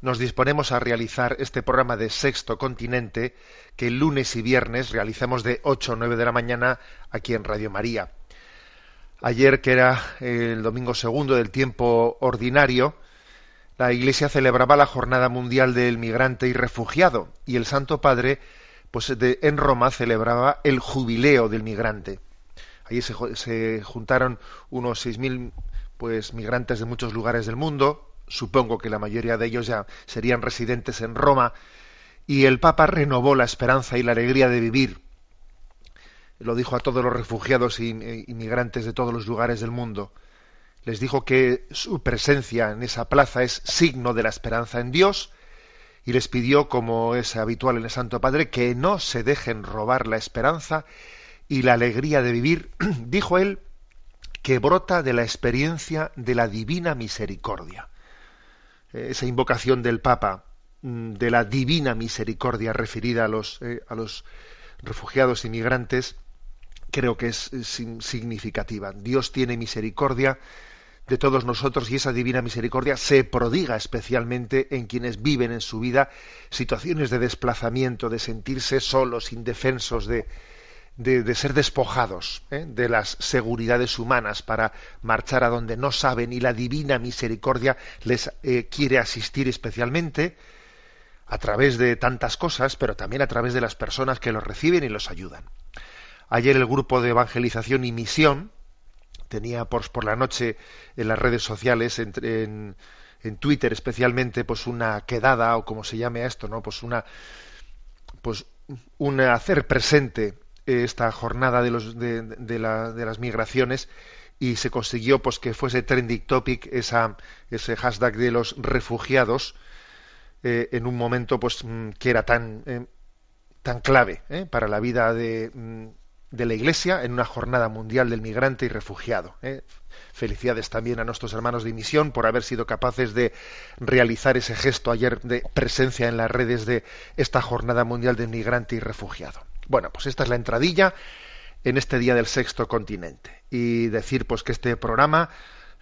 nos disponemos a realizar este programa de Sexto Continente que lunes y viernes realizamos de 8 a 9 de la mañana aquí en Radio María. Ayer, que era el domingo segundo del tiempo ordinario, la Iglesia celebraba la Jornada Mundial del Migrante y Refugiado y el Santo Padre, pues en Roma celebraba el Jubileo del Migrante. Allí se, se juntaron unos 6.000 pues, migrantes de muchos lugares del mundo. Supongo que la mayoría de ellos ya serían residentes en Roma. Y el Papa renovó la esperanza y la alegría de vivir. Lo dijo a todos los refugiados e inmigrantes de todos los lugares del mundo. Les dijo que su presencia en esa plaza es signo de la esperanza en Dios y les pidió, como es habitual en el Santo Padre, que no se dejen robar la esperanza y la alegría de vivir, dijo él, que brota de la experiencia de la divina misericordia. Esa invocación del Papa mm, de la divina misericordia referida a los, eh, a los refugiados y migrantes creo que es sin- significativa. Dios tiene misericordia de todos nosotros y esa divina misericordia se prodiga especialmente en quienes viven en su vida situaciones de desplazamiento, de sentirse solos, indefensos, de, de, ser despojados ¿eh? de las seguridades humanas para marchar a donde no saben y la divina misericordia les eh, quiere asistir especialmente a través de tantas cosas, pero también a través de las personas que los reciben y los ayudan. Ayer el grupo de evangelización y misión tenía por, por la noche en las redes sociales, en, en Twitter especialmente, pues una quedada o como se llame esto, ¿no? Pues una pues un hacer presente esta jornada de, los, de, de la- de las migraciones y se consiguió pues que fuese trending topic esa, ese hashtag de los refugiados eh, en un momento pues mm, que era tan eh, tan clave eh, para la vida de, mm, de la Iglesia en una jornada mundial del migrante y refugiado. Felicidades también a nuestros hermanos de misión por haber sido capaces de realizar ese gesto ayer de presencia en las redes de esta jornada mundial del migrante y refugiado. Bueno, pues esta es la entradilla en este día del sexto continente. Y decir pues que este programa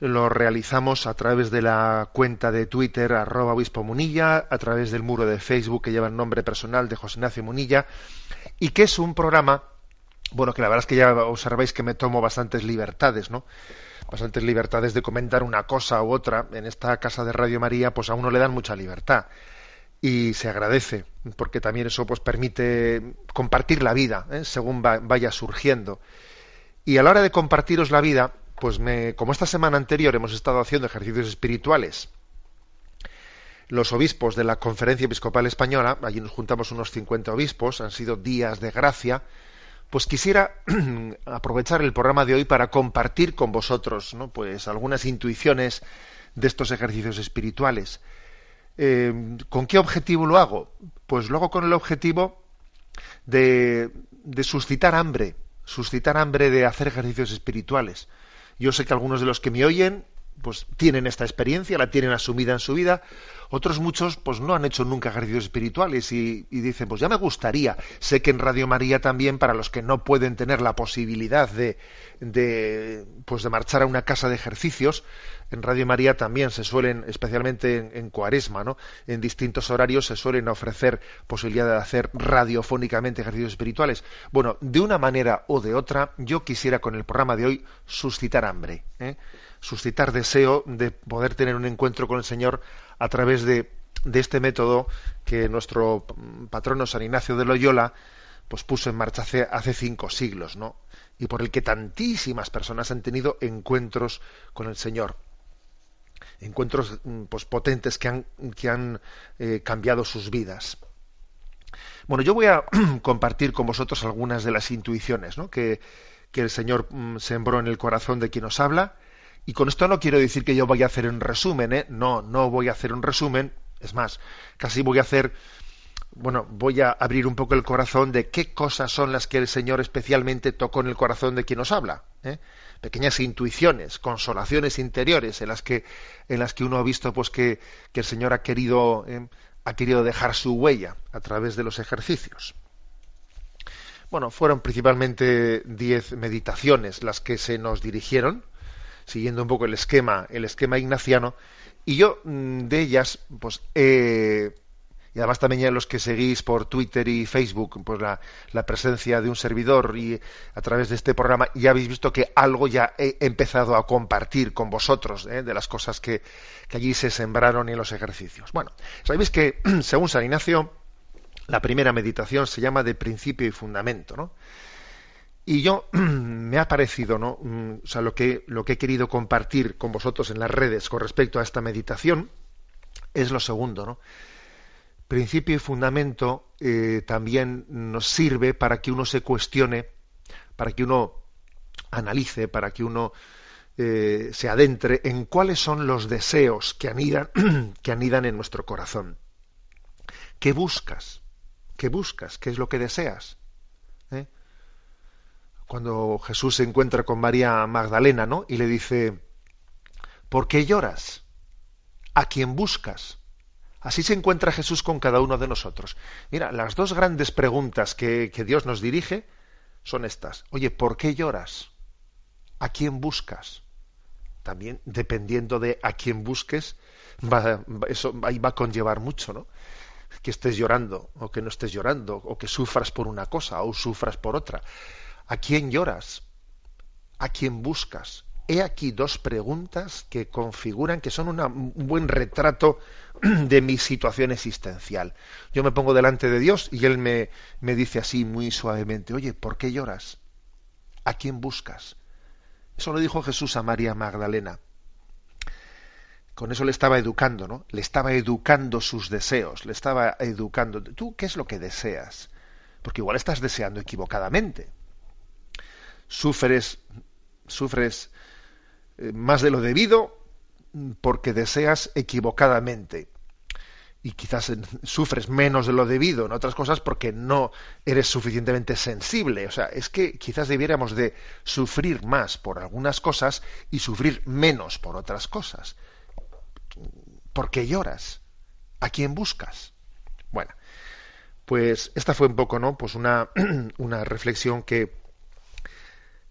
lo realizamos a través de la cuenta de Twitter arroba obispo Munilla, a través del muro de Facebook que lleva el nombre personal de José Ignacio Munilla, y que es un programa, bueno, que la verdad es que ya observáis que me tomo bastantes libertades, ¿no? Bastantes libertades de comentar una cosa u otra. En esta casa de Radio María, pues a uno le dan mucha libertad y se agradece porque también eso pues permite compartir la vida ¿eh? según va- vaya surgiendo y a la hora de compartiros la vida pues me como esta semana anterior hemos estado haciendo ejercicios espirituales los obispos de la conferencia episcopal española allí nos juntamos unos 50 obispos han sido días de gracia pues quisiera aprovechar el programa de hoy para compartir con vosotros ¿no? pues algunas intuiciones de estos ejercicios espirituales eh, ¿Con qué objetivo lo hago? Pues lo hago con el objetivo de, de suscitar hambre, suscitar hambre de hacer ejercicios espirituales. Yo sé que algunos de los que me oyen pues tienen esta experiencia, la tienen asumida en su vida, otros muchos pues no han hecho nunca ejercicios espirituales y, y dicen pues ya me gustaría. Sé que en Radio María también para los que no pueden tener la posibilidad de, de pues de marchar a una casa de ejercicios, en Radio María también se suelen, especialmente en, Cuaresma, ¿no? en distintos horarios se suelen ofrecer posibilidad de hacer radiofónicamente ejercicios espirituales. Bueno, de una manera o de otra, yo quisiera con el programa de hoy suscitar hambre, ¿eh? suscitar deseo de poder tener un encuentro con el Señor a través de, de este método que nuestro patrono San Ignacio de Loyola pues puso en marcha hace, hace cinco siglos, ¿no? Y por el que tantísimas personas han tenido encuentros con el Señor. Encuentros mm, pues, potentes que han, que han eh, cambiado sus vidas. Bueno, yo voy a compartir con vosotros algunas de las intuiciones que, el Señor mm, sembró en el corazón de quien nos habla. Y con esto no quiero decir que yo vaya a hacer un resumen, ¿eh? no, no voy a hacer un resumen. Es más, casi voy a hacer, bueno, voy a abrir un poco el corazón de qué cosas son las que el Señor especialmente tocó en el corazón de quien nos habla. ¿eh? Pequeñas intuiciones, consolaciones interiores en las que, en las que uno ha visto pues que, que el Señor ha querido, ¿eh? ha querido dejar su huella a través de los ejercicios. Bueno, fueron principalmente diez meditaciones las que se nos dirigieron, siguiendo un poco el esquema, el esquema ignaciano, y yo mm, de ellas, pues, eh, y además también ya los que seguís por Twitter y Facebook, pues la, la, presencia de un servidor y a través de este programa, ya habéis visto que algo ya he empezado a compartir con vosotros ¿eh? de las cosas que, que allí se sembraron en los ejercicios. Bueno, sabéis que según San Ignacio, la primera meditación se llama de principio y fundamento, ¿no? Y yo me ha parecido, ¿no? Mm, o sea, lo que, lo que he querido compartir con vosotros en las redes con respecto a esta meditación es lo segundo, ¿no? Principio y fundamento eh, también nos sirve para que uno se cuestione, para que uno analice, para que uno eh, se adentre en cuáles son los deseos que anidan, que anidan en nuestro corazón. ¿Qué buscas? ¿Qué buscas? ¿Qué es lo que deseas? ¿Eh? Cuando Jesús se encuentra con María Magdalena, ¿no? Y le dice, ¿por qué lloras? ¿A quién buscas? Así se encuentra Jesús con cada uno de nosotros. Mira, las dos grandes preguntas que, Dios nos dirige son estas. Oye, ¿por qué lloras? ¿A quién buscas? También, dependiendo de a quién busques, va, eso ahí va a conllevar mucho, ¿no? que estés llorando o que no estés llorando o que sufras por una cosa o sufras por otra. ¿A quién lloras? ¿A quién buscas? He aquí dos preguntas que configuran, que son un buen retrato de mi situación existencial. Yo me pongo delante de Dios y Él me, me dice así muy suavemente, oye, ¿por qué lloras? ¿A quién buscas? Eso lo dijo Jesús a María Magdalena con eso le estaba educando, ¿no? Le estaba educando sus deseos, le estaba educando. ¿Tú qué es lo que deseas? Porque igual estás deseando equivocadamente. Sufres, sufres más de lo debido porque deseas equivocadamente. Y quizás sufres menos de lo debido en otras cosas porque no eres suficientemente sensible. O sea, es que quizás debiéramos de sufrir más por algunas cosas y sufrir menos por otras cosas. ¿Por qué lloras? ¿A quién buscas? Bueno, pues esta fue un poco, ¿no? Pues una, una reflexión que,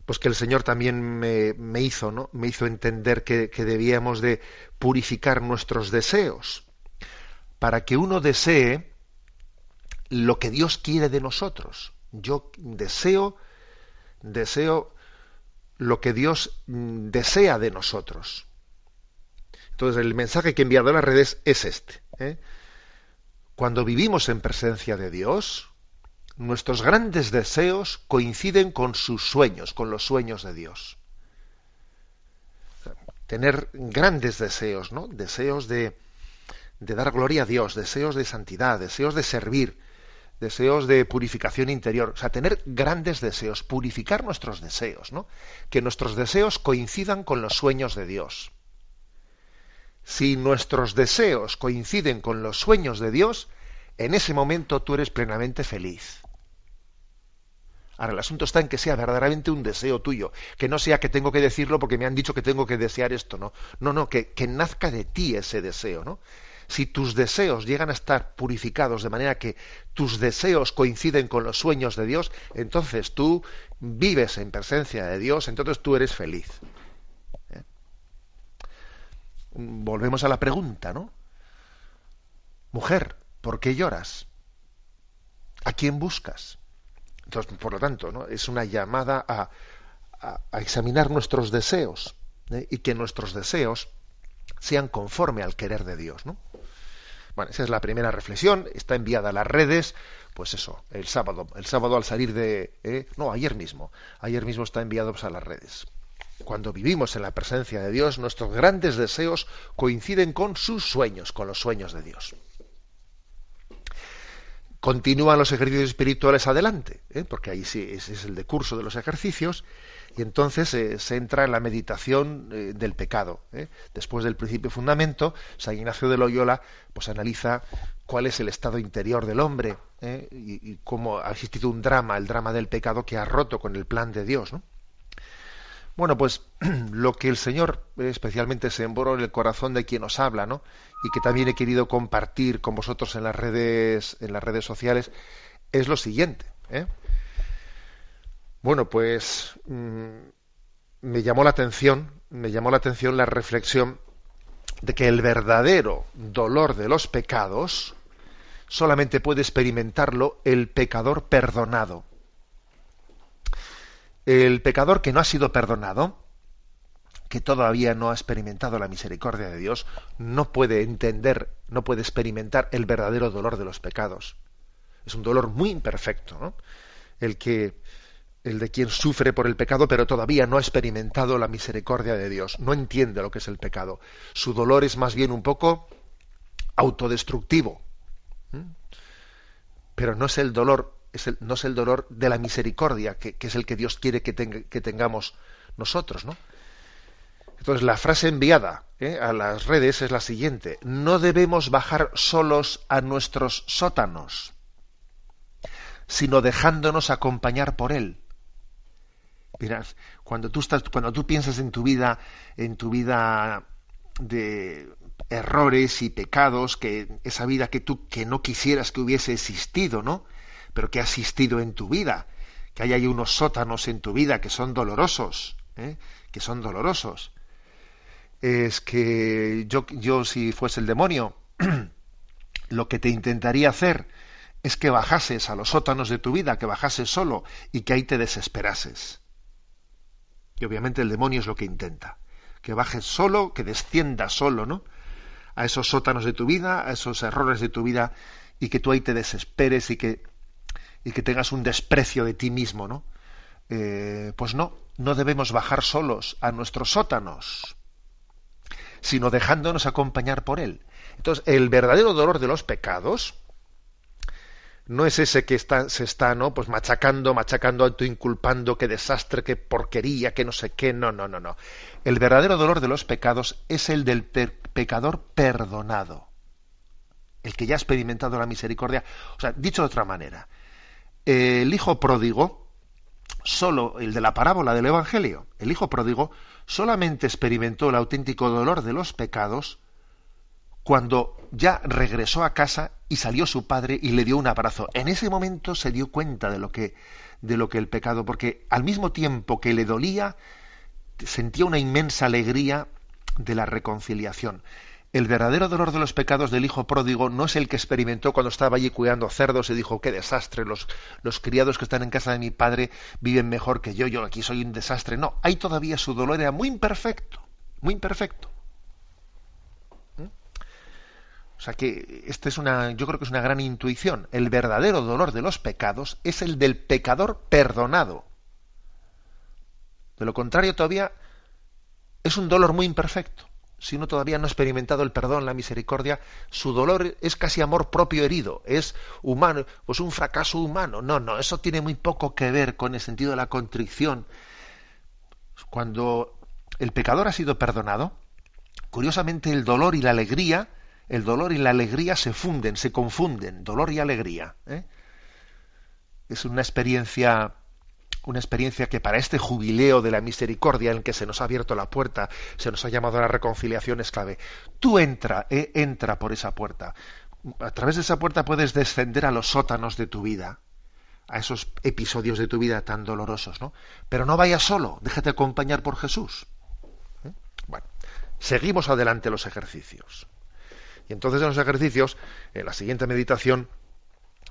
pues que el Señor también me, me hizo, ¿no? Me hizo entender que, que, debíamos de purificar nuestros deseos para que uno desee lo que Dios quiere de nosotros. Yo deseo, deseo lo que Dios mm, desea de nosotros. Entonces, el mensaje que he enviado a las redes es este. ¿eh? Cuando vivimos en presencia de Dios, nuestros grandes deseos coinciden con sus sueños, con los sueños de Dios. Tener grandes deseos, ¿no? Deseos de, de dar gloria a Dios, deseos de santidad, deseos de servir, deseos de purificación interior, o sea, tener grandes deseos, purificar nuestros deseos, ¿no? Que nuestros deseos coincidan con los sueños de Dios. Si nuestros deseos coinciden con los sueños de Dios, en ese momento tú eres plenamente feliz. Ahora, el asunto está en que sea verdaderamente un deseo tuyo, que no sea que tengo que decirlo porque me han dicho que tengo que desear esto, no. No, no, que, nazca de ti ese deseo, ¿no? Si tus deseos llegan a estar purificados de manera que tus deseos coinciden con los sueños de Dios, entonces tú vives en presencia de Dios, entonces tú eres feliz volvemos a la pregunta, ¿no? Mujer, ¿por qué lloras? ¿A quién buscas? Por lo tanto, ¿no? es una llamada a, a, examinar nuestros deseos ¿eh? y que nuestros deseos sean conforme al querer de Dios, ¿no? Bueno, esa es la primera reflexión, está enviada a las redes, pues eso, el sábado, el sábado al salir de, ¿eh? no, ayer mismo, ayer mismo está enviado pues, a las redes. Cuando vivimos en la presencia de Dios, nuestros grandes deseos coinciden con sus sueños, con los sueños de Dios. Continúan los ejercicios espirituales adelante, ¿eh? porque ahí sí es el decurso de los ejercicios, y entonces eh, se entra en la meditación eh, del pecado. Después del principio fundamento, San Ignacio de Loyola pues analiza cuál es el estado interior del hombre y, cómo ha existido un drama, el drama del pecado que ha roto con el plan de Dios. ¿no? Bueno, pues lo que el Señor especialmente se emborró en el corazón de quien nos habla, ¿no? Y que también he querido compartir con vosotros en las redes, en las redes sociales, es lo siguiente. ¿eh? Bueno, pues mmm, me llamó la atención, me llamó la atención la reflexión de que el verdadero dolor de los pecados solamente puede experimentarlo el pecador perdonado. El pecador que no ha sido perdonado, que todavía no ha experimentado la misericordia de Dios, no puede entender, no puede experimentar el verdadero dolor de los pecados. Es un dolor muy imperfecto, ¿no? El que el de quien sufre por el pecado, pero todavía no ha experimentado la misericordia de Dios, no entiende lo que es el pecado. Su dolor es más bien un poco autodestructivo. Pero no es el dolor, es el, no es el dolor de la misericordia, que, que es el que Dios quiere que, tenga, que, tengamos nosotros, ¿no? Entonces la frase enviada ¿eh? a las redes es la siguiente: no debemos bajar solos a nuestros sótanos, sino dejándonos acompañar por él. Mirad, cuando tú estás, cuando tú piensas en tu vida, en tu vida de errores y pecados, que esa vida que tú que no quisieras que hubiese existido, ¿no? Pero que ha existido en tu vida, que hay ahí unos sótanos en tu vida que son dolorosos, ¿eh? que son dolorosos. Es que yo, yo si fuese el demonio, lo que te intentaría hacer es que bajases a los sótanos de tu vida, que bajases solo y que ahí te desesperases. Y obviamente el demonio es lo que intenta. Que bajes solo, que descienda solo, ¿no? A esos sótanos de tu vida, a esos errores de tu vida, y que tú ahí te desesperes y que, y que tengas un desprecio de ti mismo, ¿no? Eh, pues no, no debemos bajar solos a nuestros sótanos, sino dejándonos acompañar por él. Entonces, el verdadero dolor de los pecados, no es ese que se está no pues machacando machacando inculpando qué desastre qué porquería qué no sé qué. No no no no. El verdadero dolor de los pecados es el del pecador perdonado. El que ya ha experimentado la misericordia. O sea dicho de otra manera el hijo pródigo solo el de la parábola del evangelio el hijo pródigo solamente experimentó el auténtico dolor de los pecados cuando ya regresó a casa y salió su padre y le dio un abrazo. En ese momento se dio cuenta de lo que de lo que el pecado, porque al mismo tiempo que le dolía, sentía una inmensa alegría de la reconciliación. El verdadero dolor de los pecados del hijo pródigo no es el que experimentó cuando estaba allí cuidando cerdos y dijo, qué desastre, los, los criados que están en casa de mi padre viven mejor que yo, yo aquí soy un desastre. No, ahí todavía su dolor era muy imperfecto, muy imperfecto. O sea que esta es una, yo creo que es una gran intuición. El verdadero dolor de los pecados es el del pecador perdonado. De lo contrario, todavía es un dolor muy imperfecto. Si uno todavía no ha experimentado el perdón, la misericordia, su dolor es casi amor propio herido, es humano, pues un fracaso humano. No, no, eso tiene muy poco que ver con el sentido de la contrición. Cuando el pecador ha sido perdonado, curiosamente el dolor y la alegría el dolor y la alegría se funden, se confunden, dolor y alegría. ¿eh? Es una experiencia, una experiencia que para este jubileo de la misericordia en que se nos ha abierto la puerta, se nos ha llamado a la reconciliación es clave. Tú entra, eh, entra por esa puerta. A través de esa puerta puedes descender a los sótanos de tu vida, a esos episodios de tu vida tan dolorosos, ¿no? Pero no vayas solo, déjate acompañar por Jesús. ¿eh? Bueno, seguimos adelante los ejercicios. Y entonces en los ejercicios, en la siguiente meditación,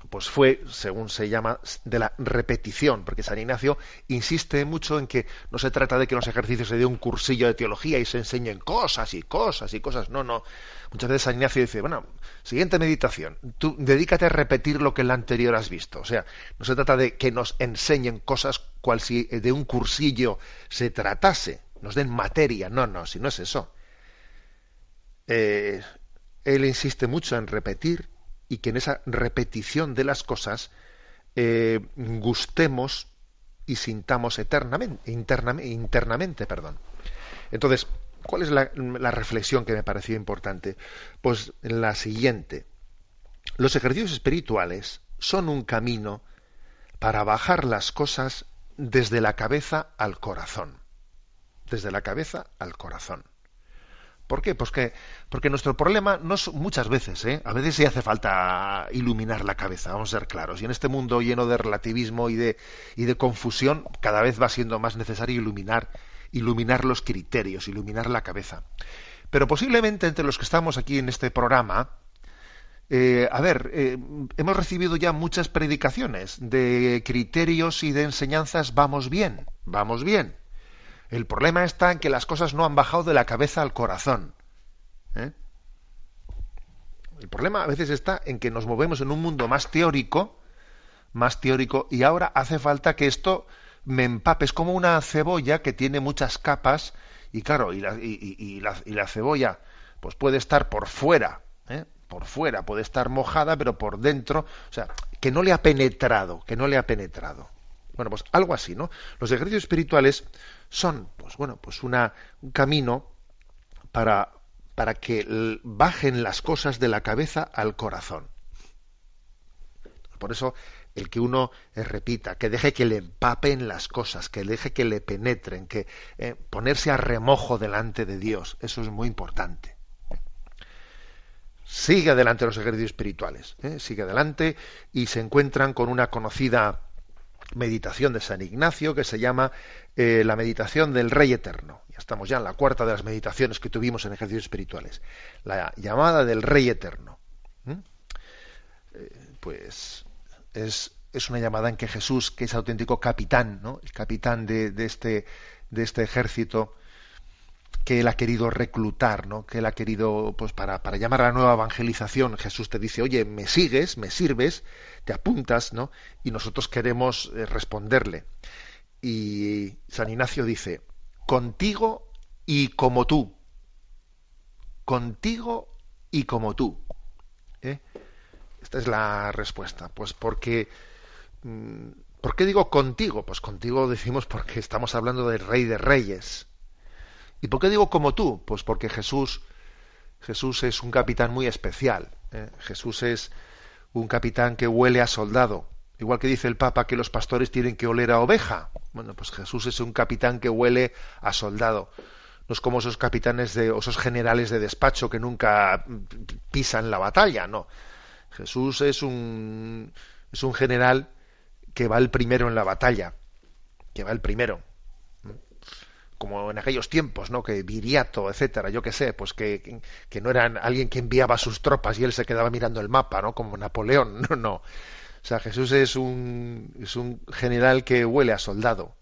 pues fue, según se llama, de la repetición, porque San Ignacio insiste mucho en que no se trata de que en los ejercicios se dé un cursillo de teología y se enseñen cosas y cosas y cosas, no, no. Muchas veces San Ignacio dice, bueno, siguiente meditación, tú dedícate a repetir lo que en la anterior has visto. O sea, no se trata de que nos enseñen cosas cual si de un cursillo se tratase, nos den materia, no, no, si no es eso. Eh, él insiste mucho en repetir y que en esa repetición de las cosas eh, gustemos y sintamos eternamente, internamente, perdón. Entonces, ¿cuál es la, la reflexión que me pareció importante? Pues la siguiente. Los ejercicios espirituales son un camino para bajar las cosas desde la cabeza al corazón. Desde la cabeza al corazón. ¿Por qué? Pues que, porque nuestro problema no es muchas veces, ¿eh? a veces sí hace falta iluminar la cabeza, vamos a ser claros. Y en este mundo lleno de relativismo y de, y de confusión, cada vez va siendo más necesario iluminar, iluminar los criterios, iluminar la cabeza. Pero posiblemente entre los que estamos aquí en este programa, eh, a ver, eh, hemos recibido ya muchas predicaciones de criterios y de enseñanzas, vamos bien, vamos bien. El problema está en que las cosas no han bajado de la cabeza al corazón. ¿eh? El problema a veces está en que nos movemos en un mundo más teórico, más teórico, y ahora hace falta que esto me empape. Es como una cebolla que tiene muchas capas, y claro, y la, y, la, cebolla pues puede estar por fuera, ¿eh? por fuera, puede estar mojada, pero por dentro, o sea, que no le ha penetrado, que no le ha penetrado. Bueno, pues algo así, ¿no? Los ejercicios espirituales son, pues bueno, pues una, un camino para, para que bajen las cosas de la cabeza al corazón. Por eso el que uno eh, repita, que deje que le empapen las cosas, que deje que le penetren, que eh, ponerse a remojo delante de Dios, eso es muy importante. Sigue adelante los ejercicios espirituales, ¿eh? sigue adelante y se encuentran con una conocida meditación de San Ignacio que se llama eh, la meditación del Rey Eterno. Ya estamos ya en la cuarta de las meditaciones que tuvimos en ejercicios espirituales. La llamada del Rey Eterno. Eh, pues es, es, una llamada en que Jesús, que es auténtico capitán, ¿no? el capitán de, de, este, de este ejército, que él ha querido reclutar, ¿no? que él ha querido, pues para, para llamar a la nueva evangelización, Jesús te dice, oye, me sigues, me sirves, te apuntas, ¿no? Y nosotros queremos eh, responderle. Y San Ignacio dice, contigo y como tú. Contigo y como tú. ¿Eh? Esta es la respuesta. Pues porque... Mm, ¿Por qué digo contigo? Pues contigo decimos porque estamos hablando del Rey de Reyes. ¿Y por qué digo como tú? Pues porque Jesús, Jesús es un capitán muy especial. ¿eh? Jesús es un capitán que huele a soldado. Igual que dice el Papa que los pastores tienen que oler a oveja. Bueno, pues Jesús es un capitán que huele a soldado. No es como esos capitanes de, esos generales de despacho que nunca pisan la batalla, no. Jesús es un, es un general que va el primero en la batalla, que va el primero como en aquellos tiempos, ¿no? Que Viriato, etcétera, yo qué sé, pues que, que, no eran alguien que enviaba sus tropas y él se quedaba mirando el mapa, ¿no? Como Napoleón, no, no. O sea, Jesús es un, es un general que huele a soldado.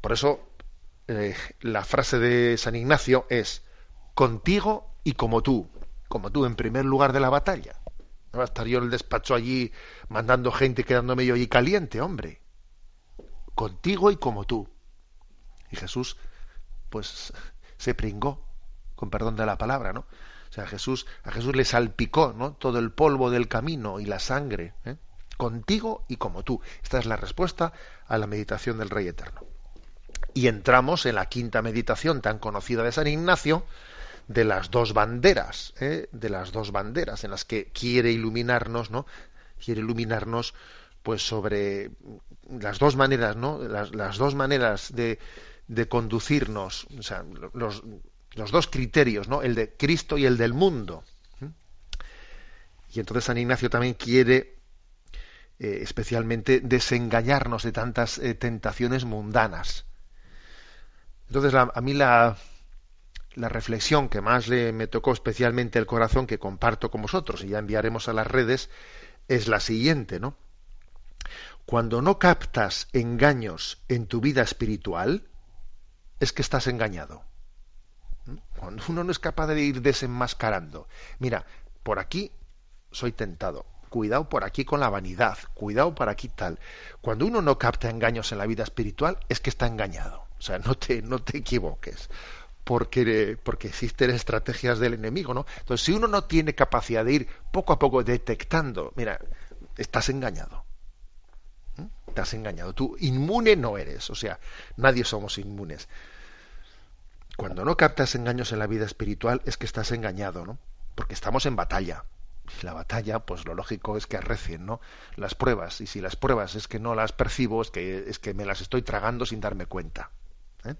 Por eso eh, la frase de San Ignacio es contigo y como tú, como tú en primer lugar de la batalla. No va a estar yo en el despacho allí mandando gente quedándome yo allí caliente, hombre. Contigo y como tú. Y Jesús, pues, se pringó, con perdón de la palabra, ¿no? O sea, Jesús, a Jesús le salpicó, ¿no? Todo el polvo del camino y la sangre, ¿eh? contigo y como tú. Esta es la respuesta a la meditación del Rey Eterno. Y entramos en la quinta meditación tan conocida de San Ignacio, de las dos banderas, ¿eh? de las dos banderas en las que quiere iluminarnos, ¿no? Quiere iluminarnos, pues sobre las dos maneras, ¿no? las dos maneras de, de conducirnos, los, los, dos criterios, ¿no? El de Cristo y el del mundo. Y entonces San Ignacio también quiere eh, especialmente desengañarnos de tantas eh, tentaciones mundanas. Entonces a mí la, la reflexión que más le, me tocó especialmente el corazón que comparto con vosotros y ya enviaremos a las redes es la siguiente, ¿no? Cuando no captas engaños en tu vida espiritual, es que estás engañado. ¿Mm? Cuando uno no es capaz de ir desenmascarando, mira, por aquí soy tentado, cuidado por aquí con la vanidad, cuidado por aquí tal. Cuando uno no capta engaños en la vida espiritual, es que está engañado. O sea, no te, no te equivoques. Porque, porque existen estrategias del enemigo, ¿no? Entonces, si uno no tiene capacidad de ir poco a poco detectando, mira, estás engañado. ¿Mm? Estás engañado. Tú inmune no eres. O sea, nadie somos inmunes. Cuando no captas engaños en la vida espiritual, es que estás engañado, ¿no? Porque estamos en batalla la batalla, pues lo lógico es que arrecien, ¿no? Las pruebas, y si las pruebas es que no las percibo, es que, es que me las estoy tragando sin darme cuenta. ¿eh?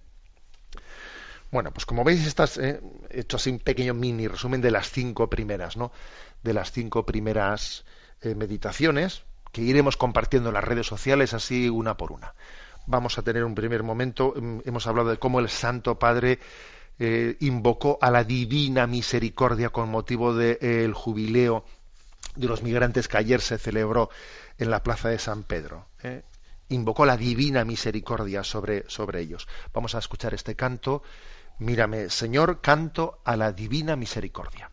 Bueno, pues como veis, estas, eh, he hecho así un pequeño mini resumen de las cinco primeras, ¿no? De las cinco primeras eh, meditaciones que iremos compartiendo en las redes sociales así una por una. Vamos a tener un primer momento, mm, hemos hablado de cómo el Santo Padre eh, invocó a la divina misericordia con motivo del jubileo de los migrantes que ayer se celebró en la plaza de San Pedro. ¿eh? Invocó la divina misericordia sobre, sobre ellos. Vamos a escuchar este canto. Mírame, Señor, canto a la divina misericordia.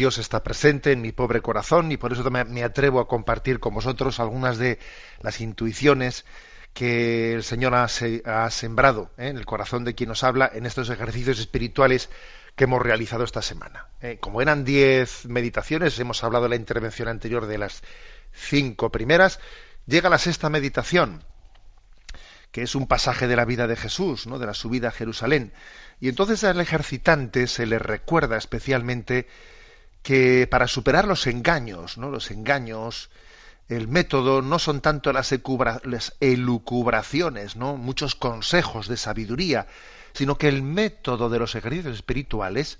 Dios está presente en mi pobre corazón y por eso me, atrevo a compartir con vosotros algunas de las intuiciones que el Señor ha, sembrado ¿eh? en el corazón de quien nos habla en estos ejercicios espirituales que hemos realizado esta semana. ¿eh? como eran diez meditaciones, hemos hablado en la intervención anterior de las cinco primeras, llega la sexta meditación, que es un pasaje de la vida de Jesús, ¿no? de la subida a Jerusalén. Y entonces al ejercitante se le recuerda especialmente que para superar los engaños, ¿no? los engaños, el método no son tanto las, elucubraciones, ¿no? muchos consejos de sabiduría, sino que el método de los ejercicios espirituales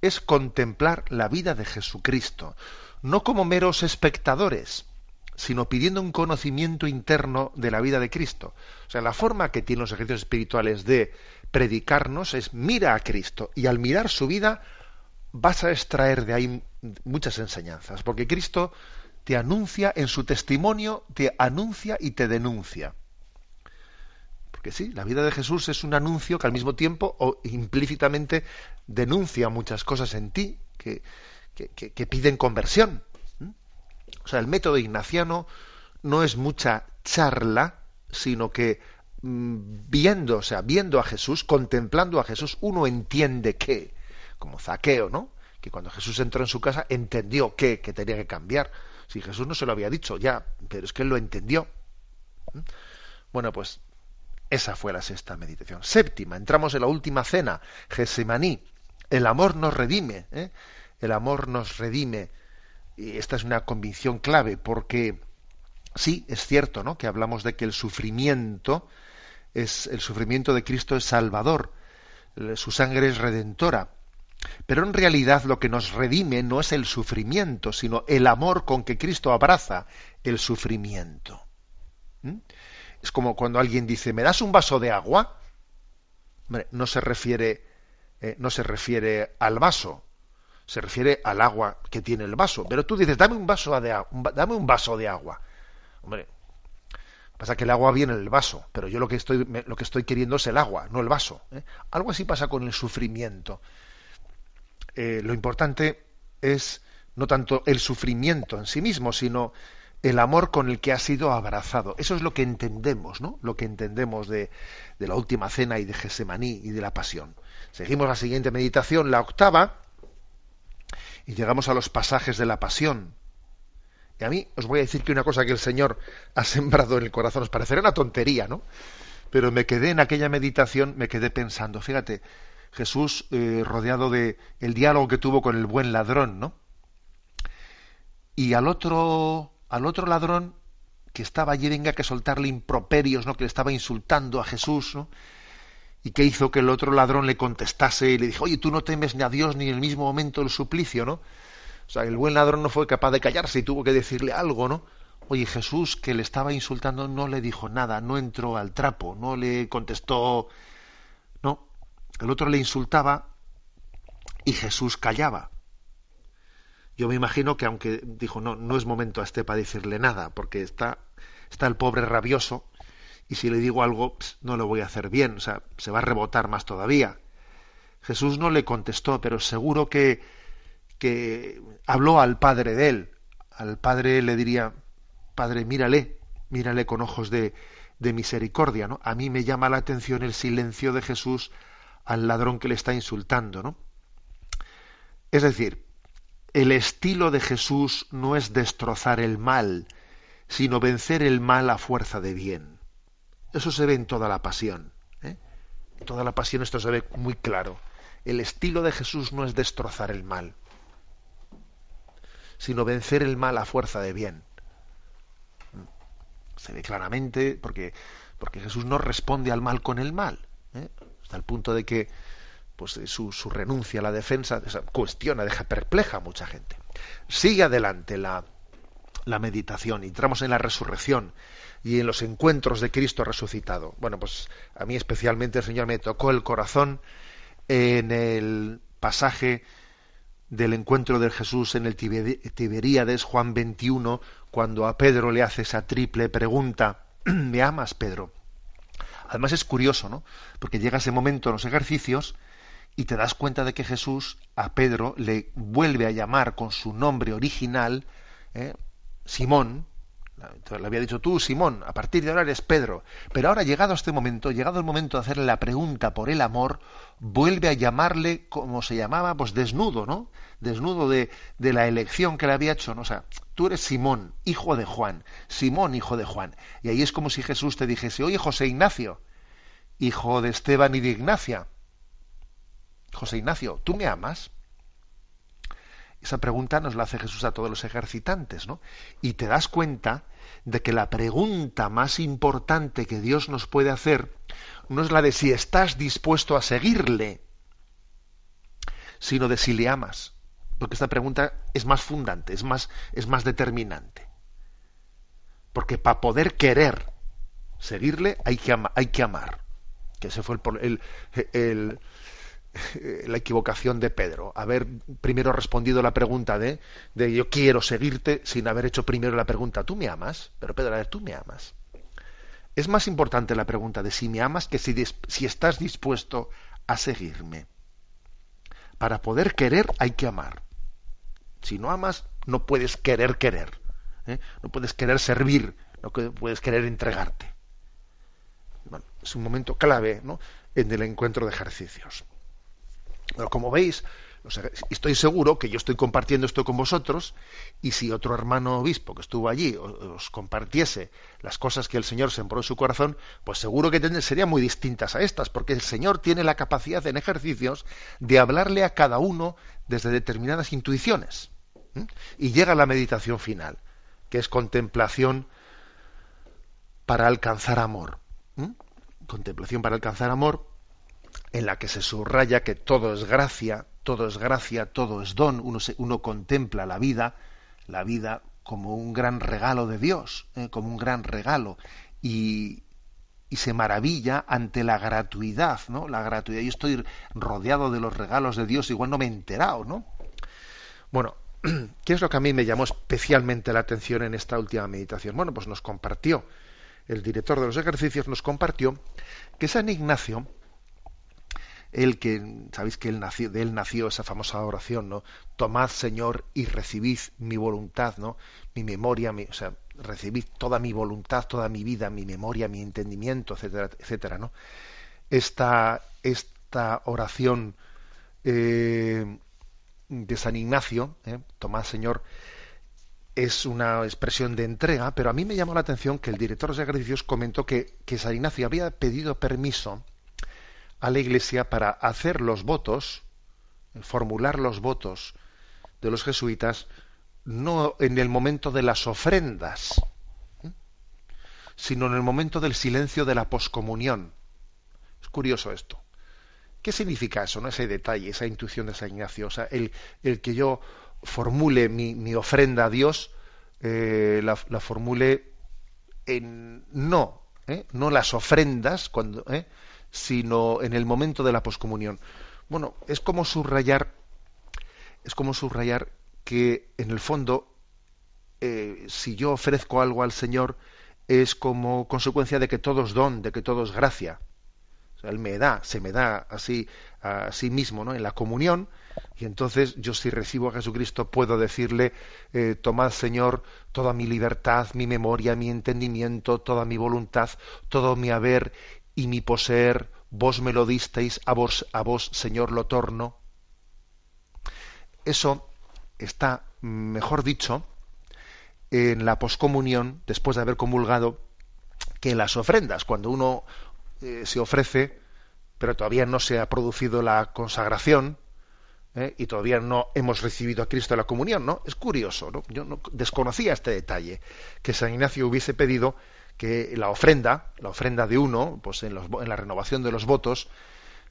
es contemplar la vida de Jesucristo, no como meros espectadores, sino pidiendo un conocimiento interno de la vida de Cristo. O sea, la forma que tienen los ejercicios espirituales de predicarnos es mira a Cristo y al mirar su vida vas a extraer de ahí muchas enseñanzas, porque Cristo te anuncia en su testimonio, te anuncia y te denuncia. Porque sí, la vida de Jesús es un anuncio que al mismo tiempo o implícitamente denuncia muchas cosas en ti que, que piden conversión. O sea, el método ignaciano no es mucha charla, sino que mm, viendo, o sea, viendo a Jesús, contemplando a Jesús, uno entiende que, como Zaqueo, ¿no? Que cuando Jesús entró en su casa entendió que, tenía que cambiar. Si Jesús no se lo había dicho ya, pero es que él lo entendió. ¿Mm? Bueno, pues esa fue la sexta meditación. Séptima, entramos en la última cena, Gesemaní. El amor nos redime, ¿eh? el amor nos redime y esta es una convicción clave porque sí, es cierto, ¿no? Que hablamos de que el sufrimiento es el sufrimiento de Cristo es salvador, su sangre es redentora. Pero en realidad lo que nos redime no es el sufrimiento, sino el amor con que Cristo abraza el sufrimiento. ¿Mm? Es como cuando alguien dice, ¿me das un vaso de agua? no se refiere, eh, no se refiere al vaso, se refiere al agua que tiene el vaso. Pero tú dices, dame un vaso de, agua, dame un vaso de agua. Hombre, pasa que el agua viene en el vaso, pero yo lo que estoy, lo que estoy queriendo es el agua, no el vaso. ¿eh? Algo así pasa con el sufrimiento. Eh, lo importante es no tanto el sufrimiento en sí mismo, sino el amor con el que ha sido abrazado. Eso es lo que entendemos, ¿no? Lo que entendemos de, de la última cena y de Gesemaní y de la pasión. Seguimos la siguiente meditación, la octava, y llegamos a los pasajes de la pasión. Y a mí os voy a decir que una cosa que el Señor ha sembrado en el corazón os parecerá una tontería, ¿no? Pero me quedé en aquella meditación, me quedé pensando, fíjate, Jesús eh, rodeado de el diálogo que tuvo con el buen ladrón, ¿no? Y al otro, al otro ladrón que estaba allí venga que soltarle improperios, ¿no? Que le estaba insultando a Jesús, ¿no? y que hizo que el otro ladrón le contestase y le dijo, oye, tú no temes ni a Dios ni en el mismo momento el suplicio, ¿no? O sea, el buen ladrón no fue capaz de callarse y tuvo que decirle algo, ¿no? Oye, Jesús, que le estaba insultando, no le dijo nada, no entró al trapo, no le contestó. El otro le insultaba y Jesús callaba. Yo me imagino que aunque dijo, no, no es momento a este para decirle nada, porque está, está el pobre rabioso, y si le digo algo no lo voy a hacer bien, o sea, se va a rebotar más todavía. Jesús no le contestó, pero seguro que, que habló al padre de él. Al padre le diría, padre, mírale, mírale con ojos de, de misericordia, ¿no? A mí me llama la atención el silencio de Jesús al ladrón que le está insultando, ¿no? Es decir, el estilo de Jesús no es destrozar el mal, sino vencer el mal a fuerza de bien. Eso se ve en toda la pasión. ¿eh? En toda la pasión esto se ve muy claro. El estilo de Jesús no es destrozar el mal, sino vencer el mal a fuerza de bien. Se ve claramente porque, porque Jesús no responde al mal con el mal. ¿eh? Hasta el punto de que pues, su, su renuncia a la defensa cuestiona, deja perpleja a mucha gente. Sigue adelante la, la meditación, entramos en la resurrección y en los encuentros de Cristo resucitado. Bueno, pues a mí especialmente el Señor me tocó el corazón en el pasaje del encuentro de Jesús en el Tiberíades, Juan 21, cuando a Pedro le hace esa triple pregunta, ¿me amas, Pedro? Además es curioso, ¿no? Porque llega ese momento en los ejercicios y te das cuenta de que Jesús a Pedro le vuelve a llamar con su nombre original, ¿eh? Simón, le había dicho tú, Simón, a partir de ahora eres Pedro. Pero ahora, llegado a este momento, llegado el momento de hacerle la pregunta por el amor, vuelve a llamarle como se llamaba, pues desnudo, ¿no? Desnudo de, de la elección que le había hecho. ¿no? O sea, tú eres Simón, hijo de Juan. Simón, hijo de Juan. Y ahí es como si Jesús te dijese, oye, José Ignacio, hijo de Esteban y de Ignacia. José Ignacio, ¿tú me amas? Esa pregunta nos la hace Jesús a todos los ejercitantes, ¿no? Y te das cuenta de que la pregunta más importante que Dios nos puede hacer no es la de si estás dispuesto a seguirle, sino de si le amas. Porque esta pregunta es más fundante, es más, es más determinante. Porque para poder querer seguirle hay que, hay que amar. Que ese fue el, el eh, la equivocación de Pedro, haber primero respondido la pregunta de, de, yo quiero seguirte sin haber hecho primero la pregunta, ¿tú me amas? Pero Pedro, a ver, ¿tú me amas? Es más importante la pregunta de si me amas que si, si estás dispuesto a seguirme. Para poder querer hay que amar. Si no amas, no puedes querer querer. ¿eh? No puedes querer servir, no puedes querer entregarte. Bueno, es un momento clave ¿no? en el encuentro de ejercicios. Pero como veis, estoy seguro que yo estoy compartiendo esto con vosotros y si otro hermano obispo que estuvo allí os compartiese las cosas que el Señor sembró en su corazón, pues seguro que serían muy distintas a estas, porque el Señor tiene la capacidad en ejercicios de hablarle a cada uno desde determinadas intuiciones. Y llega la meditación final, que es contemplación para alcanzar amor. Contemplación para alcanzar amor en la que se subraya que todo es gracia, todo es gracia, todo es don, uno, uno contempla la vida, la vida como un gran regalo de Dios, ¿eh? como un gran regalo, y, y, se maravilla ante la gratuidad, ¿no? La gratuidad. Yo estoy rodeado de los regalos de Dios, igual no me he enterado, ¿no? Bueno, ¿qué es lo que a mí me llamó especialmente la atención en esta última meditación? Bueno, pues nos compartió, el director de los ejercicios nos compartió que San Ignacio, él que, sabéis que él nació, de él nació esa famosa oración, ¿no? Tomad, Señor, y recibid mi voluntad, ¿no? Mi memoria, mi, o sea, recibid toda mi voluntad, toda mi vida, mi memoria, mi entendimiento, etcétera, etcétera, ¿no? Esta, esta oración eh, de San Ignacio, ¿eh? Tomad, Señor, es una expresión de entrega, pero a mí me llamó la atención que el director de ejercicios comentó que, que San Ignacio había pedido permiso a la Iglesia para hacer los votos, formular los votos de los jesuitas, no en el momento de las ofrendas, sino en el momento del silencio de la poscomunión. Es curioso esto. ¿Qué significa eso, no? ese detalle, esa intuición de San Ignacio? O sea, el, el que yo formule mi, ofrenda a Dios, eh, la, formule en no, ¿eh? no las ofrendas, cuando, ¿eh? Sino en el momento de la poscomunión. Bueno, es como subrayar, es como subrayar que en el fondo, eh, si yo ofrezco algo al Señor, es como consecuencia de que todo es don, de que todo es gracia. O sea, Él me da, se me da así a sí mismo, ¿no? En la comunión, y entonces yo si recibo a Jesucristo puedo decirle, eh, tomad Señor toda mi libertad, mi memoria, mi entendimiento, toda mi voluntad, todo mi haber y mi poseer, vos me lo disteis, a vos, a vos, Señor, lo torno. Eso está, mejor dicho, en la poscomunión, después de haber comulgado, que en las ofrendas, cuando uno eh, se ofrece, pero todavía no se ha producido la consagración, ¿eh? y todavía no hemos recibido a Cristo en la comunión, ¿no? Es curioso, ¿no? Yo no desconocía este detalle, que San Ignacio hubiese pedido que la ofrenda, la ofrenda de uno, pues en, la renovación de los votos,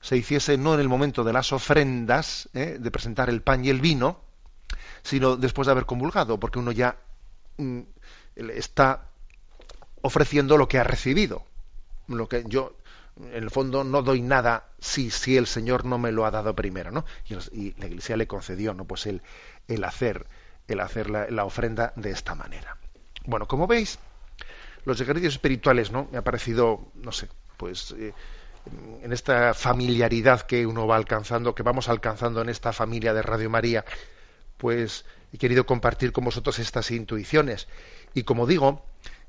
se hiciese no en el momento de las ofrendas, ¿eh? de presentar el pan y el vino, sino después de haber comulgado, porque uno ya mm, está ofreciendo lo que ha recibido. Lo que yo, en el fondo, no doy nada si, si el Señor no me lo ha dado primero, ¿no? Y, la Iglesia le concedió, ¿no? Pues el, el hacer, el hacer la ofrenda de esta manera. Bueno, como veis, los ejercicios espirituales, ¿no? Me ha parecido, no sé, pues eh, en esta familiaridad que uno va alcanzando, que vamos alcanzando en esta familia de Radio María, pues he querido compartir con vosotros estas intuiciones. Y como digo,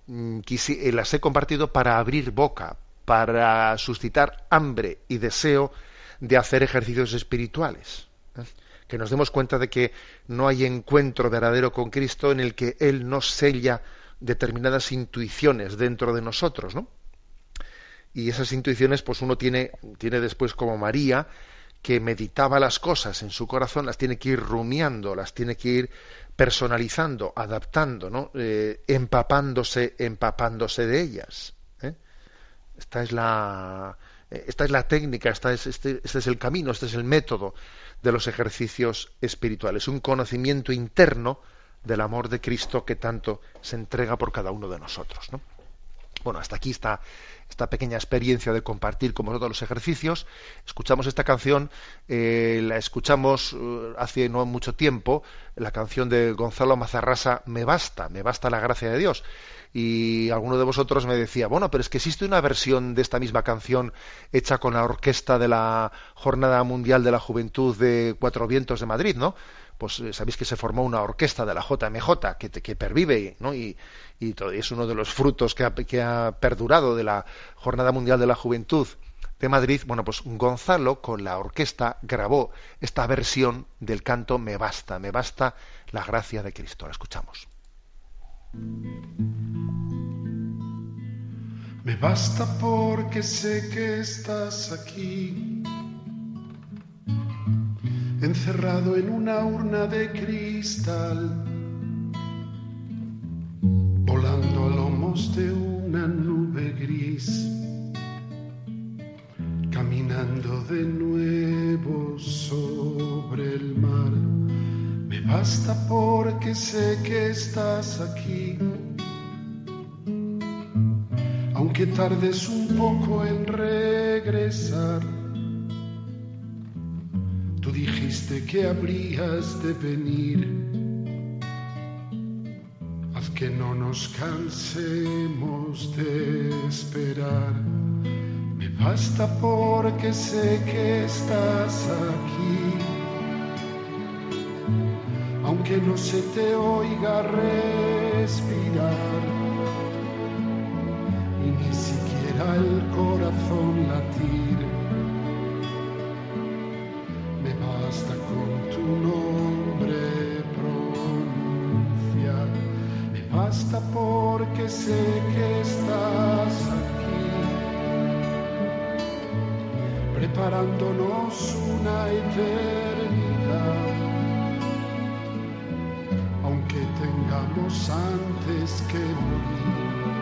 mm, eh, las he compartido para abrir boca, para suscitar hambre y deseo de hacer ejercicios espirituales. ¿eh? Que nos demos cuenta de que no hay encuentro verdadero con Cristo en el que Él nos sella determinadas intuiciones dentro de nosotros, ¿no? y esas intuiciones pues uno tiene, tiene después como María, que meditaba las cosas en su corazón, las tiene que ir rumiando, las tiene que ir personalizando, adaptando, ¿no? Eh, empapándose, empapándose de ellas. ¿eh? Esta es la eh, esta es la técnica, esta es, este, este es el camino, este es el método de los ejercicios espirituales, un conocimiento interno del amor de Cristo que tanto se entrega por cada uno de nosotros. ¿no? Bueno, hasta aquí está esta pequeña experiencia de compartir con vosotros los ejercicios. Escuchamos esta canción, eh, la escuchamos eh, hace no mucho tiempo, la canción de Gonzalo Mazarrasa, Me basta, me basta la gracia de Dios. Y alguno de vosotros me decía, bueno, pero es que existe una versión de esta misma canción hecha con la orquesta de la Jornada Mundial de la Juventud de Cuatro Vientos de Madrid, ¿no? Pues eh, sabéis que se formó una orquesta de la JMJ que, que pervive ¿no? y, es uno de los frutos que ha, perdurado de la Jornada Mundial de la Juventud de Madrid. Bueno, pues Gonzalo con la orquesta grabó esta versión del canto Me basta, me basta la gracia de Cristo. La escuchamos. Me basta porque sé que estás aquí encerrado en una urna de cristal, volando a lomos de una nube gris, caminando de nuevo sobre el mar. Me basta porque sé que estás aquí. Aunque tardes un poco en regresar, dijiste que habrías de venir. Haz que no nos cansemos de esperar. Me basta porque sé que estás aquí. Aunque no se te oiga respirar. Y ni siquiera el corazón latir porque sé que estás aquí, preparándonos una eternidad, aunque tengamos antes que morir.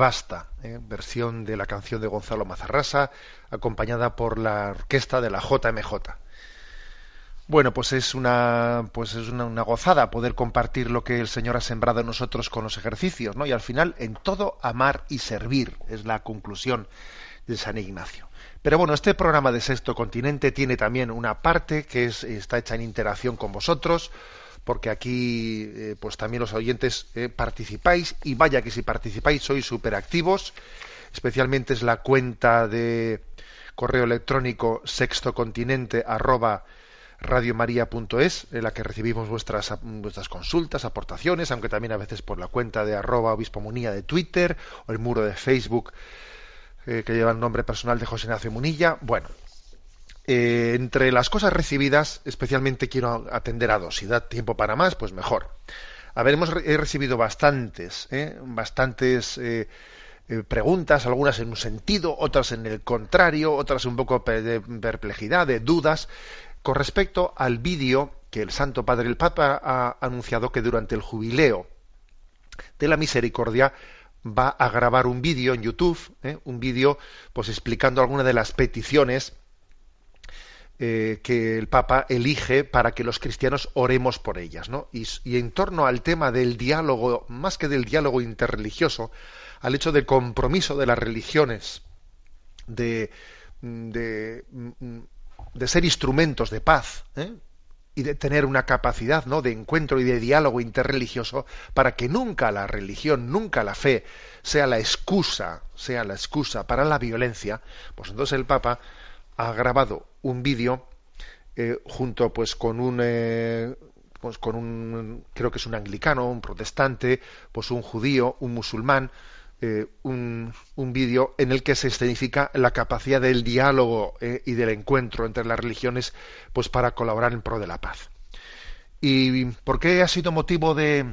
Basta, ¿eh? versión de la canción de Gonzalo Mazarrasa, acompañada por la orquesta de la JMJ. Bueno, pues es una, pues es una, gozada poder compartir lo que el Señor ha sembrado en nosotros con los ejercicios, ¿no? Y al final, en todo amar y servir es la conclusión de San Ignacio. Pero bueno, este programa de Sexto Continente tiene también una parte que es, está hecha en interacción con vosotros, porque aquí eh, pues también los oyentes eh, participáis y vaya que si participáis sois súper activos, especialmente es la cuenta de correo electrónico sextocontinente arroba radiomaria.es en la que recibimos vuestras, vuestras consultas, aportaciones, aunque también a veces por la cuenta de arroba obispo munilla de Twitter o el muro de Facebook eh, que lleva el nombre personal de José Ignacio Munilla. Bueno, eh, entre las cosas recibidas, especialmente quiero atender a dos. Si da tiempo para más, pues mejor. A he recibido bastantes, ¿eh? bastantes eh, eh, preguntas, algunas en un sentido, otras en el contrario, otras un poco de perplejidad, de dudas, con respecto al vídeo que el Santo Padre el Papa ha anunciado que durante el jubileo de la misericordia va a grabar un vídeo en YouTube, un vídeo pues explicando algunas de las peticiones eh, que el Papa elige para que los cristianos oremos por ellas, ¿no? Y, en torno al tema del diálogo, más que del diálogo interreligioso, al hecho del compromiso de las religiones, de, de, de ser instrumentos de paz, ¿eh? y de tener una capacidad ¿no? de encuentro y de diálogo interreligioso para que nunca la religión, nunca la fe sea la excusa, sea la excusa para la violencia, pues entonces el Papa ha grabado un vídeo eh, junto pues con un eh, pues con un creo que es un anglicano, un protestante, pues un judío, un musulmán, eh, un, un vídeo en el que se escenifica la capacidad del diálogo y del encuentro entre las religiones pues para colaborar en pro de la paz. ¿Y por qué ha sido motivo de,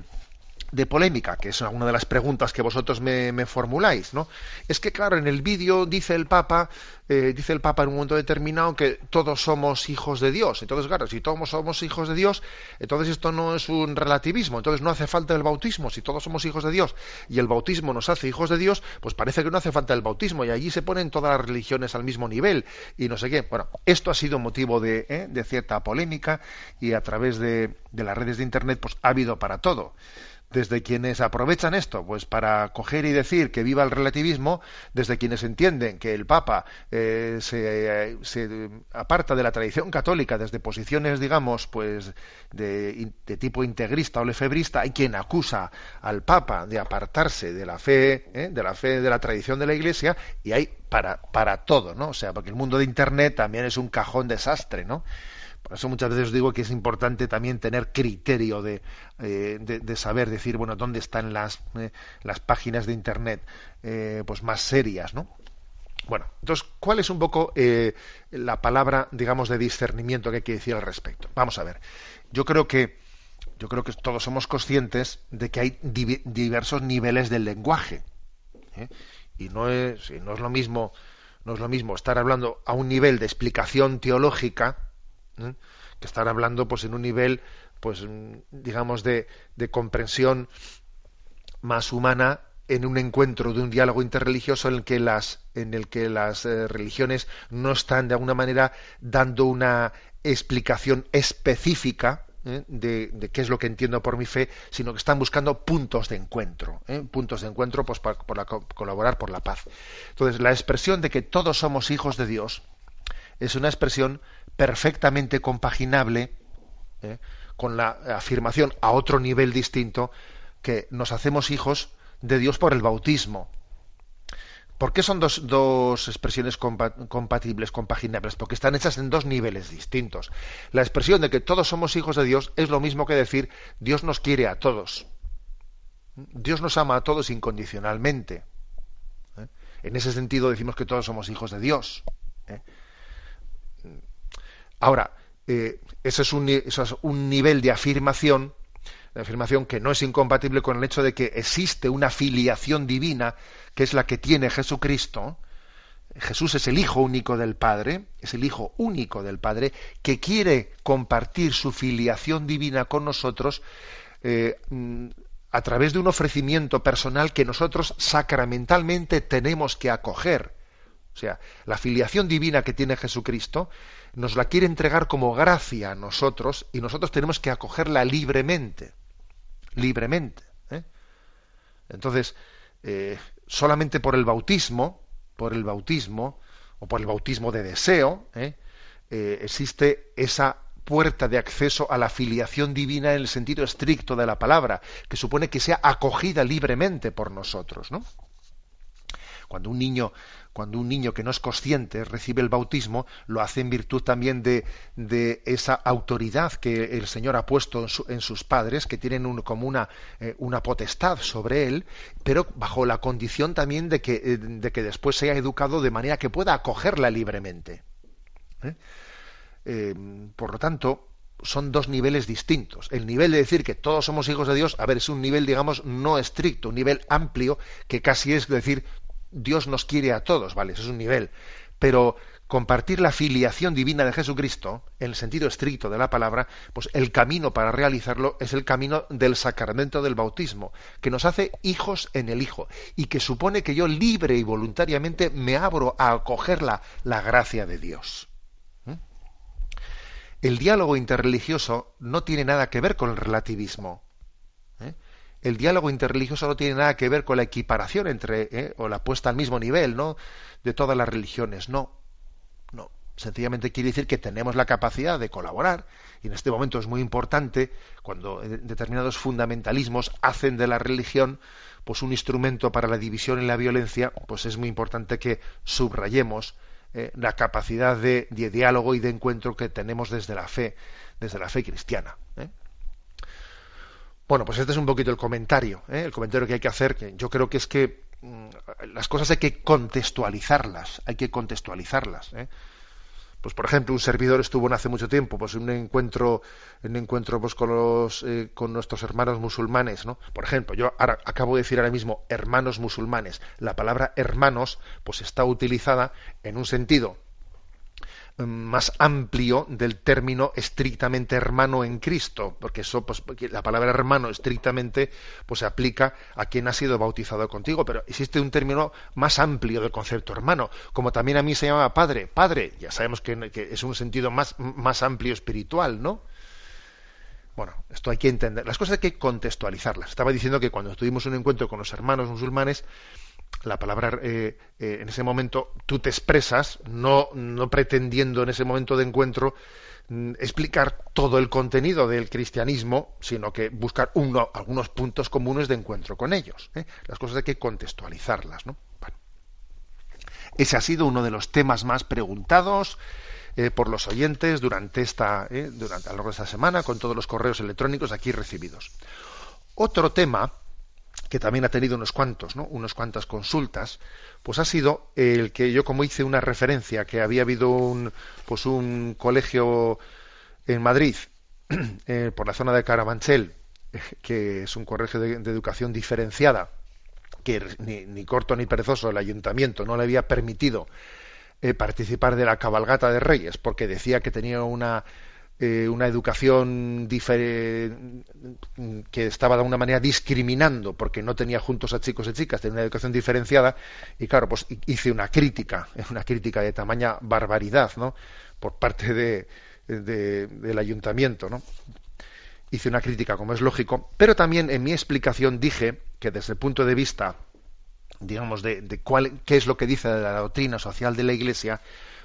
de polémica? Que es una de las preguntas que vosotros me, formuláis, ¿no? Es que, claro, en el vídeo dice el Papa, eh, dice el Papa en un momento determinado que todos somos hijos de Dios. Entonces, claro, si todos somos hijos de Dios, entonces esto no es un relativismo, entonces no hace falta el bautismo. Si todos somos hijos de Dios y el bautismo nos hace hijos de Dios, pues parece que no hace falta el bautismo y allí se ponen todas las religiones al mismo nivel y no sé qué. Bueno, esto ha sido motivo de, ¿eh? de cierta polémica y a través de, de las redes de Internet pues ha habido para todo desde quienes aprovechan esto pues para coger y decir que viva el relativismo, desde quienes entienden que el Papa eh, se, se aparta de la tradición católica desde posiciones, digamos, pues de, de tipo integrista o lefebrista, hay quien acusa al Papa de apartarse de la fe, ¿eh? de la fe de la tradición de la Iglesia, y hay para, para todo, ¿no? O sea, porque el mundo de Internet también es un cajón desastre, ¿no? Por eso muchas veces os digo que es importante también tener criterio de, eh, de, saber decir, bueno, dónde están las, eh, las páginas de Internet eh, pues más serias, ¿no? Bueno, entonces, ¿cuál es un poco la palabra, digamos, de discernimiento que hay que decir al respecto? Vamos a ver. Yo creo que yo creo que todos somos conscientes de que hay diversos niveles del lenguaje. Y no es, no es lo mismo, no es lo mismo estar hablando a un nivel de explicación teológica que estar hablando pues en un nivel pues mm, digamos de, de comprensión más humana en un encuentro de un diálogo interreligioso en el que las en el que las eh, religiones no están de alguna manera dando una explicación específica ¿eh? de, qué es lo que entiendo por mi fe, sino que están buscando puntos de encuentro, ¿eh? puntos de encuentro pues, para, colaborar por la paz. Entonces, la expresión de que todos somos hijos de Dios es una expresión perfectamente compaginable ¿eh? con la afirmación a otro nivel distinto que nos hacemos hijos de Dios por el bautismo. ¿Por qué son dos, dos expresiones compatibles, compaginables? Porque están hechas en dos niveles distintos. La expresión de que todos somos hijos de Dios es lo mismo que decir Dios nos quiere a todos. Dios nos ama a todos incondicionalmente. ¿eh? En ese sentido decimos que todos somos hijos de Dios. ¿eh? Ahora, eh, ese, es un, eso es un nivel de afirmación afirmación que no es incompatible con el hecho de que existe una filiación divina que es la que tiene Jesucristo, Jesús es el Hijo único del Padre, es el Hijo único del Padre, que quiere compartir su filiación divina con nosotros eh, mm, a través de un ofrecimiento personal que nosotros sacramentalmente tenemos que acoger. O sea, la filiación divina que tiene Jesucristo nos la quiere entregar como gracia a nosotros y nosotros tenemos que acogerla libremente. Libremente. ¿eh? Entonces, eh, solamente por el bautismo, por el bautismo, o por el bautismo de deseo, ¿eh? Eh, existe esa puerta de acceso a la filiación divina en el sentido estricto de la palabra, que supone que sea acogida libremente por nosotros, ¿no? Cuando un niño, cuando un niño que no es consciente recibe el bautismo, lo hace en virtud también de, de esa autoridad que el Señor ha puesto en, sus padres, que tienen como una, eh, una, potestad sobre él, pero bajo la condición también de que, eh, después sea educado de manera que pueda acogerla libremente. ¿eh? por lo tanto, son dos niveles distintos. El nivel de decir que todos somos hijos de Dios, a ver, es un nivel, digamos, no estricto, un nivel amplio, que casi es decir, Dios nos quiere a todos, ¿vale? Eso es un nivel. Pero compartir la filiación divina de Jesucristo, en el sentido estricto de la palabra, pues el camino para realizarlo es el camino del sacramento del bautismo, que nos hace hijos en el Hijo, y que supone que yo libre y voluntariamente me abro a acoger la, la gracia de Dios. ¿Mm? El diálogo interreligioso no tiene nada que ver con el relativismo el diálogo interreligioso no tiene nada que ver con la equiparación entre, eh, o la puesta al mismo nivel, ¿no? De todas las religiones. No, no. Sencillamente quiere decir que tenemos la capacidad de colaborar, y en este momento es muy importante, cuando eh, determinados fundamentalismos hacen de la religión pues un instrumento para la división y la violencia, pues es muy importante que subrayemos eh, la capacidad de, de, diálogo y de encuentro que tenemos desde la fe, desde la fe cristiana. Bueno, pues este es un poquito el comentario, ¿eh? el comentario que hay que hacer, que yo creo que es que mm, las cosas hay que contextualizarlas, hay que contextualizarlas. ¿eh? Pues por ejemplo, un servidor estuvo hace mucho tiempo, pues en un encuentro, en un encuentro pues con los, eh, con nuestros hermanos musulmanes, ¿no? Por ejemplo, yo ahora acabo de decir ahora mismo hermanos musulmanes. La palabra hermanos, pues está utilizada en un sentido más amplio del término estrictamente hermano en Cristo, porque eso, pues, la palabra hermano estrictamente, pues se aplica a quien ha sido bautizado contigo, pero existe un término más amplio del concepto hermano, como también a mí se llama padre, padre, ya sabemos que, es un sentido más, más amplio espiritual, ¿no? Bueno, esto hay que entender. Las cosas hay que contextualizarlas. Estaba diciendo que cuando tuvimos un encuentro con los hermanos musulmanes, la palabra eh, eh, en ese momento tú te expresas, no, no pretendiendo en ese momento de encuentro mm, explicar todo el contenido del cristianismo, sino que buscar uno, algunos puntos comunes de encuentro con ellos. ¿eh? Las cosas hay que contextualizarlas. ¿no? Ese ha sido uno de los temas más preguntados por los oyentes durante esta, durante a lo largo de esta semana, con todos los correos electrónicos aquí recibidos. Otro tema que también ha tenido unos cuantos, ¿no? unos cuantas consultas, pues ha sido el que yo como hice una referencia que había habido un pues un colegio en Madrid eh, por la zona de Carabanchel que es un colegio de, educación diferenciada que ni, corto ni perezoso el ayuntamiento no le había permitido eh, participar de la cabalgata de Reyes porque decía que tenía una eh, una educación que estaba de alguna manera discriminando porque no tenía juntos a chicos y chicas, tenía una educación diferenciada y claro, pues hice una crítica, una crítica de tamaña barbaridad, ¿no? Por parte de, del ayuntamiento, ¿no? hice una crítica, como es lógico, pero también en mi explicación dije que desde el punto de vista, digamos, de, cuál, qué es lo que dice la doctrina social de la Iglesia,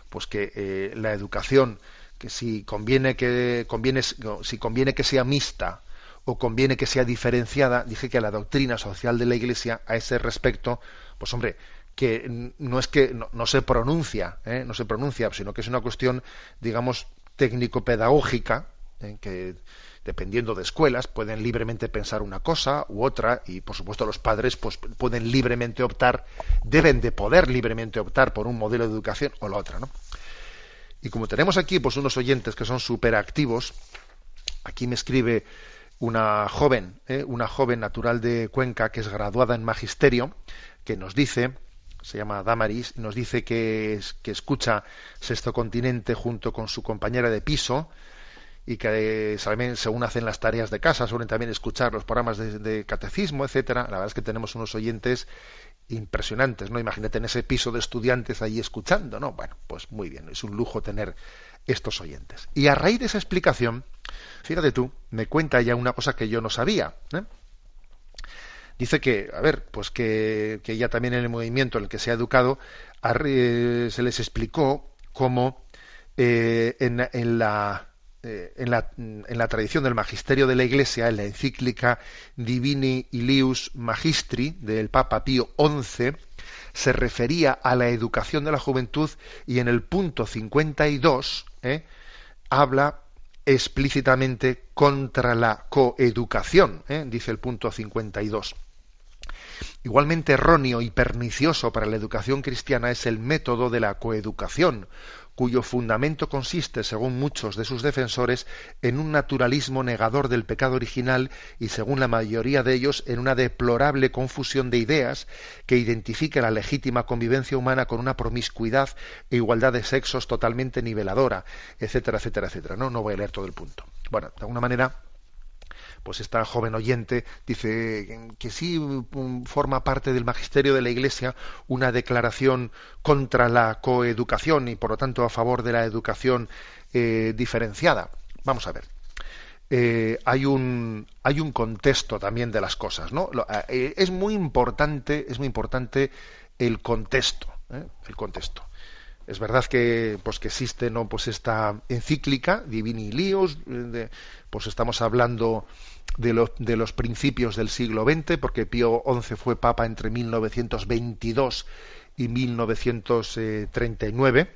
pues que eh, la educación, que si conviene que conviene, si conviene que sea mixta o conviene que sea diferenciada, dije que la doctrina social de la Iglesia a ese respecto, pues hombre, que no es que no, se pronuncia, ¿eh? no se pronuncia, sino que es una cuestión, digamos, técnico-pedagógica, ¿eh? que dependiendo de escuelas, pueden libremente pensar una cosa u otra y, por supuesto, los padres pues, pueden libremente optar, deben de poder libremente optar por un modelo de educación o la otra, ¿no? Y como tenemos aquí pues unos oyentes que son súper activos, aquí me escribe una joven, ¿eh? una joven natural de Cuenca que es graduada en magisterio, que nos dice, se llama Damaris, nos dice que, escucha Sexto Continente junto con su compañera de piso, y que según hacen las tareas de casa, suelen también escuchar los programas de, catecismo, etcétera. La verdad es que tenemos unos oyentes impresionantes, ¿no? Imagínate en ese piso de estudiantes ahí escuchando, ¿no? Bueno, pues muy bien, es un lujo tener estos oyentes. Y a raíz de esa explicación, fíjate tú, me cuenta ya una cosa que yo no sabía. ¿eh? Dice que, a ver, pues que, que ya también en el movimiento en el que se ha educado, se les explicó cómo eh, en la eh, en, la, tradición del magisterio de la Iglesia, en la encíclica Divini Ilius Magistri del Papa Pío XI, se refería a la educación de la juventud y en el punto 52 eh, habla explícitamente contra la coeducación, eh, dice el punto 52. Igualmente erróneo y pernicioso para la educación cristiana es el método de la coeducación, cuyo fundamento consiste, según muchos de sus defensores, en un naturalismo negador del pecado original y, según la mayoría de ellos, en una deplorable confusión de ideas que identifique la legítima convivencia humana con una promiscuidad e igualdad de sexos totalmente niveladora, etcétera, etcétera, etcétera. No, no voy a leer todo el punto. Bueno, de alguna manera pues esta joven oyente dice que sí mm, forma parte del magisterio de la Iglesia una declaración contra la coeducación y por lo tanto a favor de la educación eh, diferenciada. Vamos a ver. Eh, hay un hay un contexto también de las cosas, ¿no? Eh, es muy importante es muy importante el contexto, el contexto. Es verdad que pues que existe no pues esta encíclica Divini Lios, pues estamos hablando de los, de los principios del siglo XX, porque Pío XI fue papa entre 1922 y 1939,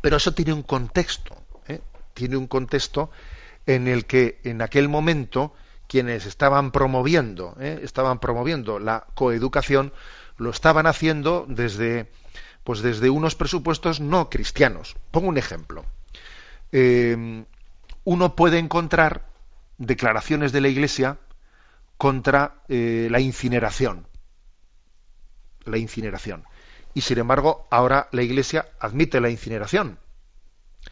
pero eso tiene un contexto, ¿eh? tiene un contexto en el que en aquel momento quienes estaban promoviendo, ¿eh? estaban promoviendo la coeducación, lo estaban haciendo desde, pues desde unos presupuestos no cristianos. Pongo un ejemplo. Eh, uno puede encontrar declaraciones de la Iglesia contra eh, la incineración. La incineración. Y sin embargo, ahora la Iglesia admite la incineración.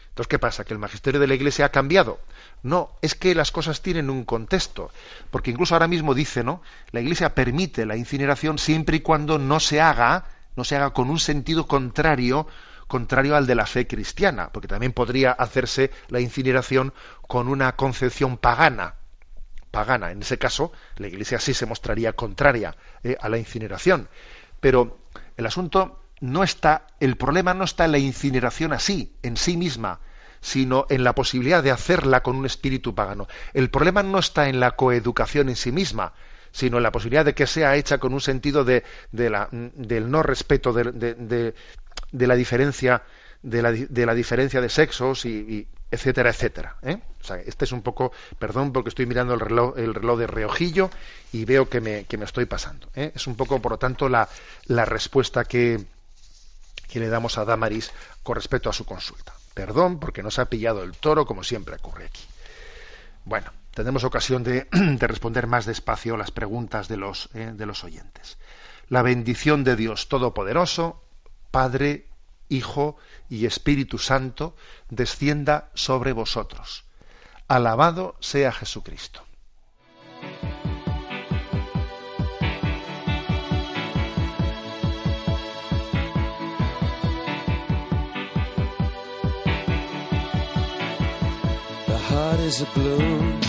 Entonces, ¿qué pasa? ¿Que el magisterio de la Iglesia ha cambiado? No, es que las cosas tienen un contexto. Porque incluso ahora mismo dice, ¿no? La Iglesia permite la incineración siempre y cuando no se haga, no se haga con un sentido contrario contrario al de la fe cristiana, porque también podría hacerse la incineración con una concepción pagana. Pagana. En ese caso, la Iglesia sí se mostraría contraria eh, a la incineración. Pero el asunto no está, el problema no está en la incineración así, en sí misma, sino en la posibilidad de hacerla con un espíritu pagano. El problema no está en la coeducación en sí misma, sino en la posibilidad de que sea hecha con un sentido de, la, del no respeto de, de la diferencia de la, de la diferencia de sexos y, etcétera, etcétera. ¿eh? O sea, este es un poco, perdón porque estoy mirando el reloj, el reloj de reojillo y veo que me, que me estoy pasando. ¿eh? Es un poco, por lo tanto, la, la respuesta que, que le damos a Damaris con respecto a su consulta. Perdón porque nos ha pillado el toro, como siempre ocurre aquí. Bueno, tendremos ocasión de, de responder más despacio las preguntas de los, ¿eh? de los oyentes. La bendición de Dios Todopoderoso, Padre, Hijo y Espíritu Santo, descienda sobre vosotros. Alabado sea Jesucristo. Heart is a blue